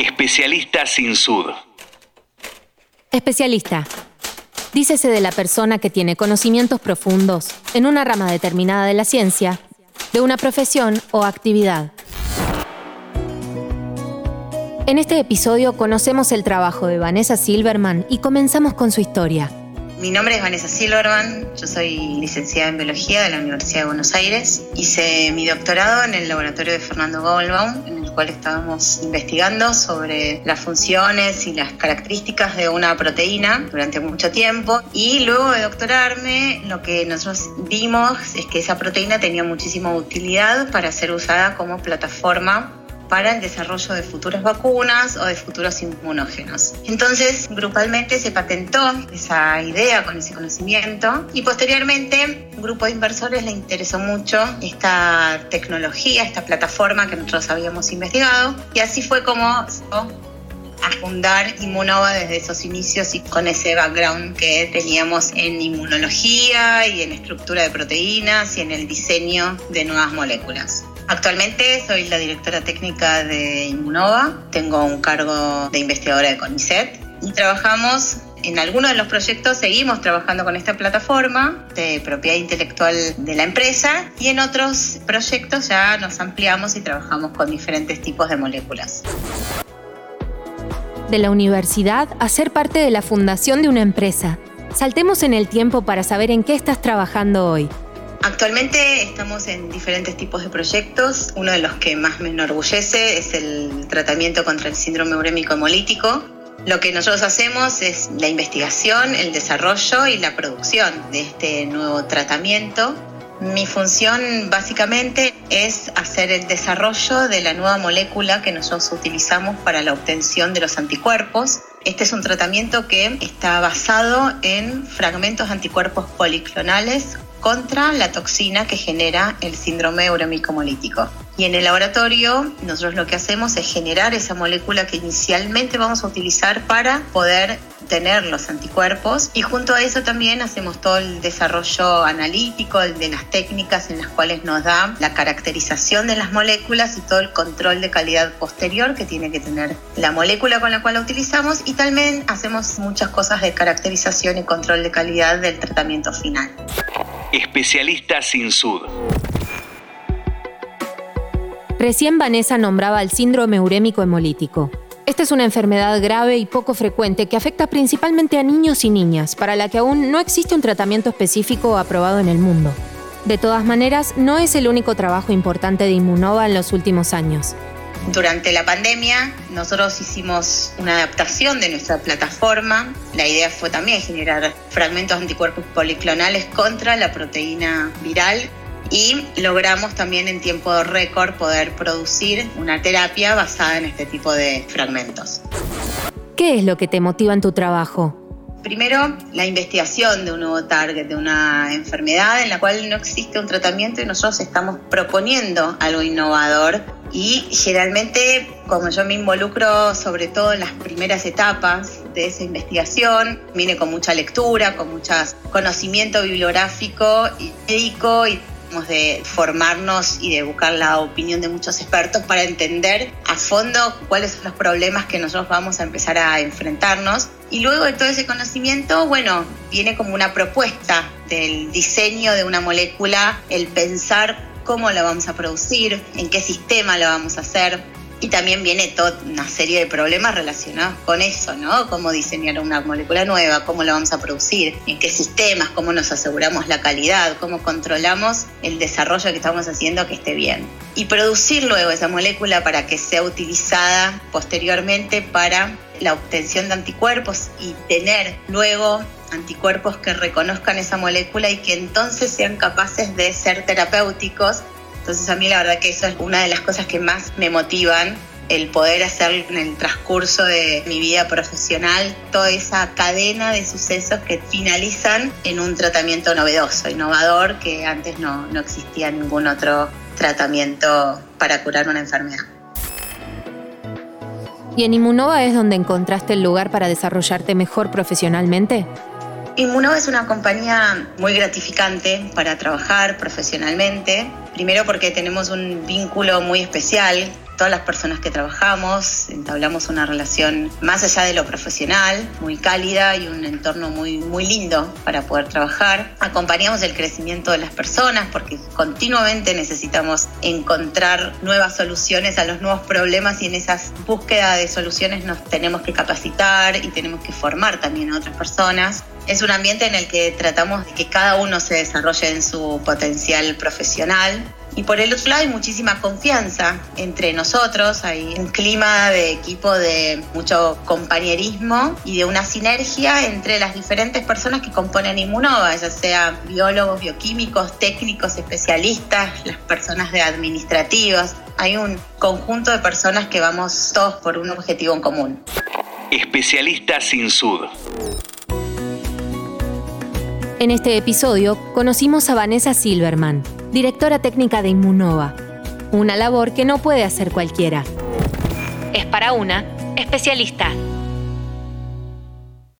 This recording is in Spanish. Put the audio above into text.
Especialista sin sud. Especialista. Dícese de la persona que tiene conocimientos profundos en una rama determinada de la ciencia, de una profesión o actividad. En este episodio conocemos el trabajo de Vanessa Silverman y comenzamos con su historia. Mi nombre es Vanessa Silverman, yo soy licenciada en Biología de la Universidad de Buenos Aires. Hice mi doctorado en el laboratorio de Fernando Goldbaum, en cual estábamos investigando sobre las funciones y las características de una proteína durante mucho tiempo. Y luego de doctorarme, lo que nosotros vimos es que esa proteína tenía muchísima utilidad para ser usada como plataforma para el desarrollo de futuras vacunas o de futuros inmunógenos. Entonces, grupalmente se patentó esa idea con ese conocimiento y posteriormente un grupo de inversores le interesó mucho esta tecnología, esta plataforma que nosotros habíamos investigado y así fue como a fundar Inmunova desde esos inicios y con ese background que teníamos en inmunología y en estructura de proteínas y en el diseño de nuevas moléculas. Actualmente soy la directora técnica de Inmunova, tengo un cargo de investigadora de CONICET y trabajamos en algunos de los proyectos seguimos trabajando con esta plataforma de propiedad intelectual de la empresa y en otros proyectos ya nos ampliamos y trabajamos con diferentes tipos de moléculas. De la universidad a ser parte de la fundación de una empresa. Saltemos en el tiempo para saber en qué estás trabajando hoy. Actualmente estamos en diferentes tipos de proyectos. Uno de los que más me enorgullece es el tratamiento contra el síndrome urémico hemolítico. Lo que nosotros hacemos es la investigación, el desarrollo y la producción de este nuevo tratamiento. Mi función básicamente es hacer el desarrollo de la nueva molécula que nosotros utilizamos para la obtención de los anticuerpos. Este es un tratamiento que está basado en fragmentos anticuerpos policlonales contra la toxina que genera el síndrome urémico-hemolítico. Y en el laboratorio nosotros lo que hacemos es generar esa molécula que inicialmente vamos a utilizar para poder tener los anticuerpos y junto a eso también hacemos todo el desarrollo analítico de las técnicas en las cuales nos da la caracterización de las moléculas y todo el control de calidad posterior que tiene que tener la molécula con la cual la utilizamos y también hacemos muchas cosas de caracterización y control de calidad del tratamiento final. Especialista sin sud. Recién Vanessa nombraba el síndrome urémico hemolítico. Esta es una enfermedad grave y poco frecuente que afecta principalmente a niños y niñas, para la que aún no existe un tratamiento específico aprobado en el mundo. De todas maneras, no es el único trabajo importante de Inmunova en los últimos años. Durante la pandemia nosotros hicimos una adaptación de nuestra plataforma. La idea fue también generar fragmentos anticuerpos policlonales contra la proteína viral y logramos también en tiempo récord poder producir una terapia basada en este tipo de fragmentos. ¿Qué es lo que te motiva en tu trabajo? Primero, la investigación de un nuevo target, de una enfermedad en la cual no existe un tratamiento y nosotros estamos proponiendo algo innovador y generalmente como yo me involucro sobre todo en las primeras etapas de esa investigación, viene con mucha lectura, con mucho conocimiento bibliográfico y médico y de formarnos y de buscar la opinión de muchos expertos para entender a fondo cuáles son los problemas que nosotros vamos a empezar a enfrentarnos. Y luego de todo ese conocimiento, bueno, viene como una propuesta del diseño de una molécula, el pensar cómo la vamos a producir, en qué sistema la vamos a hacer, y también viene toda una serie de problemas relacionados con eso, ¿no? Cómo diseñar una molécula nueva, cómo la vamos a producir, en qué sistemas, cómo nos aseguramos la calidad, cómo controlamos el desarrollo que estamos haciendo que esté bien. Y producir luego esa molécula para que sea utilizada posteriormente para la obtención de anticuerpos y tener luego anticuerpos que reconozcan esa molécula y que entonces sean capaces de ser terapéuticos entonces a mí la verdad que eso es una de las cosas que más me motivan, el poder hacer en el transcurso de mi vida profesional toda esa cadena de sucesos que finalizan en un tratamiento novedoso, innovador, que antes no, no existía ningún otro tratamiento para curar una enfermedad. ¿Y en Inmunova es donde encontraste el lugar para desarrollarte mejor profesionalmente? Inmunova es una compañía muy gratificante para trabajar profesionalmente. Primero porque tenemos un vínculo muy especial todas las personas que trabajamos, entablamos una relación más allá de lo profesional, muy cálida y un entorno muy, muy lindo para poder trabajar. Acompañamos el crecimiento de las personas porque continuamente necesitamos encontrar nuevas soluciones a los nuevos problemas y en esas búsquedas de soluciones nos tenemos que capacitar y tenemos que formar también a otras personas. Es un ambiente en el que tratamos de que cada uno se desarrolle en su potencial profesional. Y por el otro lado hay muchísima confianza entre nosotros, hay un clima de equipo de mucho compañerismo y de una sinergia entre las diferentes personas que componen Inmunova, ya sea biólogos, bioquímicos, técnicos, especialistas, las personas de administrativos. Hay un conjunto de personas que vamos todos por un objetivo en común. Especialista sin sud. En este episodio conocimos a Vanessa Silverman, directora técnica de Inmunova, una labor que no puede hacer cualquiera. Es para una especialista.